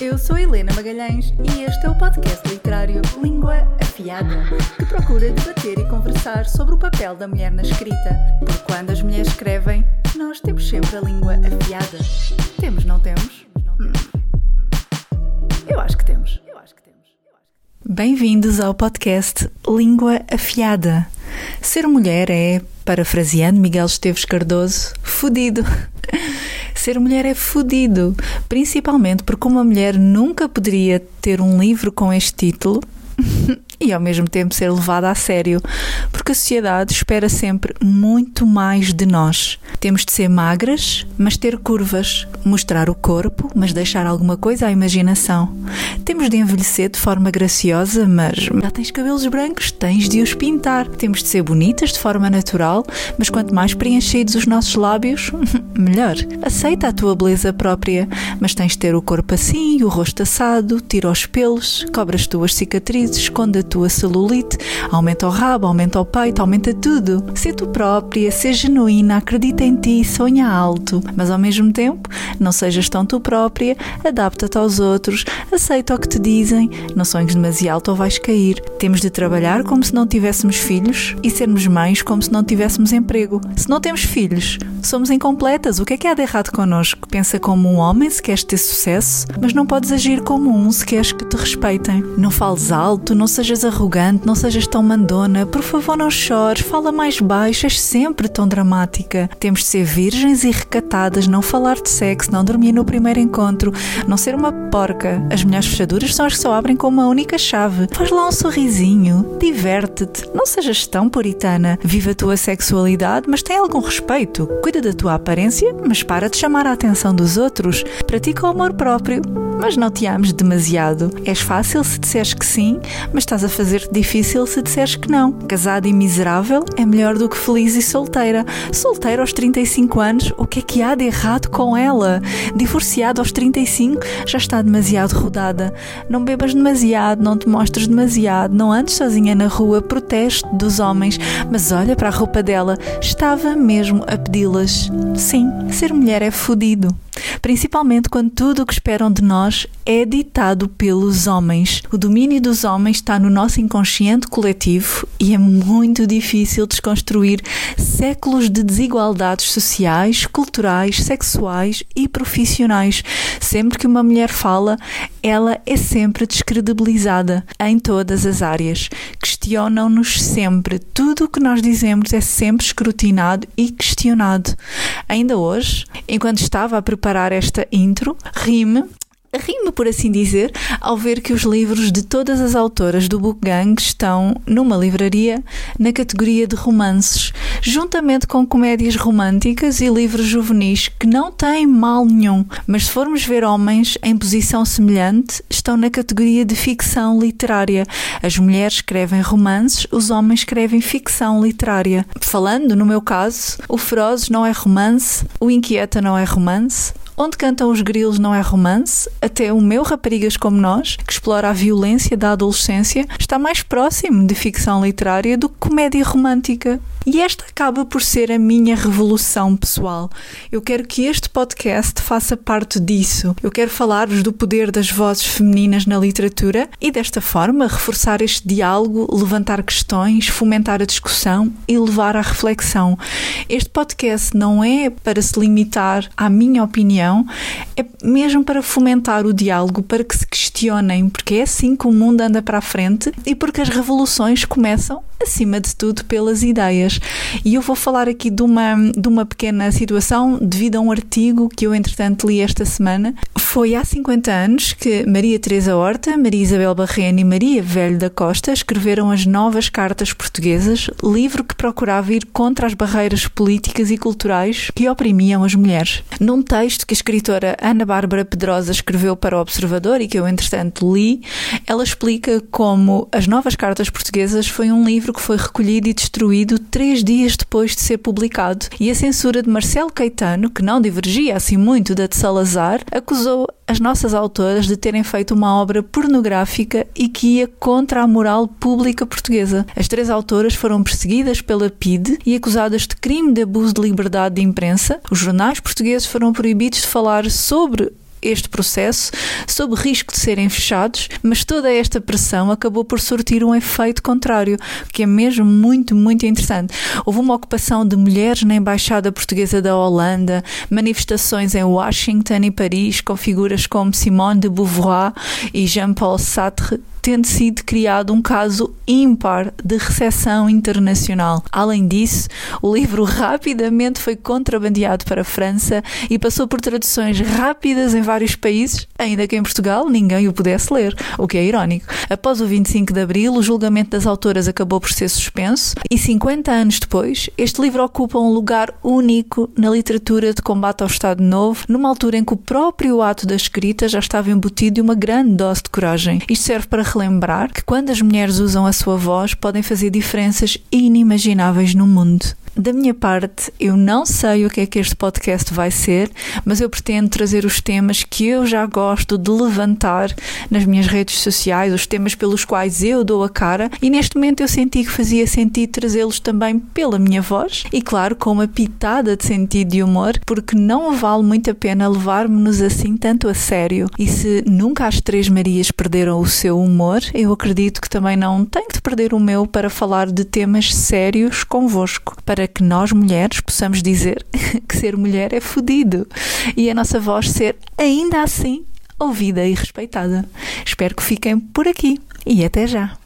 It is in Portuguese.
Eu sou Helena Magalhães e este é o podcast literário Língua Afiada, que procura debater e conversar sobre o papel da mulher na escrita. Porque quando as mulheres escrevem, nós temos sempre a língua afiada. Temos, não temos? Hum. Eu acho que temos. Bem-vindos ao podcast Língua Afiada. Ser mulher é, parafraseando Miguel Esteves Cardoso, fudido. Ser mulher é fudido, principalmente porque uma mulher nunca poderia ter um livro com este título e ao mesmo tempo ser levada a sério, porque a sociedade espera sempre muito mais de nós. Temos de ser magras, mas ter curvas, mostrar o corpo, mas deixar alguma coisa à imaginação. Temos de envelhecer de forma graciosa, mas já tens cabelos brancos, tens de os pintar. Temos de ser bonitas de forma natural, mas quanto mais preenchidos os nossos lábios, melhor. Aceita a tua beleza própria, mas tens de ter o corpo assim, o rosto assado, tira os pelos, cobre as tuas cicatrizes, esconde a tua celulite, aumenta o rabo, aumenta o peito, aumenta tudo. Sê tu própria, seja genuína, acredita em ti, sonha alto, mas ao mesmo tempo não sejas tão tu própria, adapta-te aos outros, aceita o que te dizem, não sonhes demasiado alto ou vais cair. Temos de trabalhar como se não tivéssemos filhos e sermos mães como se não tivéssemos emprego. Se não temos filhos, somos incompletas. O que é que há de errado connosco? Pensa como um homem se queres ter sucesso, mas não podes agir como um se queres que te respeitem. Não fales alto, não sejas arrogante, não sejas tão mandona, por favor não chores, fala mais baixo, és sempre tão dramática. Temos de ser virgens e recatadas, não falar de sexo, não dormir no primeiro encontro, não ser uma porca. As melhores fechaduras são as que só abrem com uma única chave. Faz lá um sorrisinho, diverte-te, não sejas tão puritana. Viva a tua sexualidade, mas tem algum respeito. Da tua aparência, mas para de chamar a atenção dos outros. Pratica o amor próprio, mas não te ames demasiado. És fácil se disseres que sim, mas estás a fazer-te difícil se disseres que não. Casada e miserável é melhor do que feliz e solteira. Solteira aos 35 anos, o que é que há de errado com ela? Divorciada aos 35, já está demasiado rodada. Não bebas demasiado, não te mostres demasiado, não andes sozinha na rua, proteste dos homens, mas olha para a roupa dela, estava mesmo a pedi-las. Sim, ser mulher é fodido principalmente quando tudo o que esperam de nós é ditado pelos homens. O domínio dos homens está no nosso inconsciente coletivo e é muito difícil desconstruir séculos de desigualdades sociais, culturais, sexuais e profissionais. Sempre que uma mulher fala, ela é sempre descredibilizada em todas as áreas. Questionam-nos sempre. Tudo o que nós dizemos é sempre escrutinado e questionado. Ainda hoje, enquanto estava a preparar esta intro, rime rime, por assim dizer, ao ver que os livros de todas as autoras do Book Gang estão numa livraria na categoria de romances, juntamente com comédias românticas e livros juvenis que não têm mal nenhum, mas se formos ver homens em posição semelhante, estão na categoria de ficção literária. As mulheres escrevem romances, os homens escrevem ficção literária. Falando no meu caso, o Ferozes não é romance, o Inquieta não é romance, Onde cantam os grilos não é romance, até o meu Raparigas como Nós, que explora a violência da adolescência, está mais próximo de ficção literária do que comédia romântica. E esta acaba por ser a minha revolução pessoal. Eu quero que este podcast faça parte disso. Eu quero falar-vos do poder das vozes femininas na literatura e, desta forma, reforçar este diálogo, levantar questões, fomentar a discussão e levar à reflexão. Este podcast não é para se limitar à minha opinião, é mesmo para fomentar o diálogo, para que se questionem, porque é assim que o mundo anda para a frente e porque as revoluções começam, acima de tudo, pelas ideias. E eu vou falar aqui de uma, de uma pequena situação devido a um artigo que eu, entretanto, li esta semana. Foi há 50 anos que Maria Teresa Horta, Maria Isabel Barreno e Maria Velho da Costa escreveram as Novas Cartas Portuguesas, livro que procurava ir contra as barreiras políticas e culturais que oprimiam as mulheres. Num texto que a escritora Ana Bárbara Pedrosa escreveu para o Observador e que eu, entretanto, li, ela explica como As Novas Cartas Portuguesas foi um livro que foi recolhido e destruído três dias depois de ser publicado, e a censura de Marcelo Caetano, que não divergia assim muito da de Salazar, acusou as nossas autoras de terem feito uma obra pornográfica e que ia contra a moral pública portuguesa. As três autoras foram perseguidas pela PIDE e acusadas de crime de abuso de liberdade de imprensa. Os jornais portugueses foram proibidos de falar sobre este processo sob risco de serem fechados, mas toda esta pressão acabou por surtir um efeito contrário, que é mesmo muito, muito interessante. Houve uma ocupação de mulheres na Embaixada Portuguesa da Holanda, manifestações em Washington e Paris com figuras como Simone de Beauvoir e Jean-Paul Sartre tendo sido criado um caso ímpar de recessão internacional. Além disso, o livro rapidamente foi contrabandeado para a França e passou por traduções rápidas em vários países, ainda que em Portugal ninguém o pudesse ler, o que é irónico. Após o 25 de abril, o julgamento das autoras acabou por ser suspenso e 50 anos depois, este livro ocupa um lugar único na literatura de combate ao Estado Novo, numa altura em que o próprio ato da escrita já estava embutido de uma grande dose de coragem. Isto serve para relembrar que quando as mulheres usam a sua voz, podem fazer diferenças inimagináveis no mundo. Da minha parte, eu não sei o que é que este podcast vai ser, mas eu pretendo trazer os temas que eu já gosto de levantar nas minhas redes sociais, os temas pelos quais eu dou a cara, e neste momento eu senti que fazia sentido trazê-los também pela minha voz e, claro, com uma pitada de sentido e humor, porque não vale muito a pena levar-nos assim tanto a sério. E se nunca as Três Marias perderam o seu humor, eu acredito que também não tenho de perder o meu para falar de temas sérios convosco. Para para que nós mulheres possamos dizer que ser mulher é fodido e a nossa voz ser ainda assim ouvida e respeitada. Espero que fiquem por aqui e até já.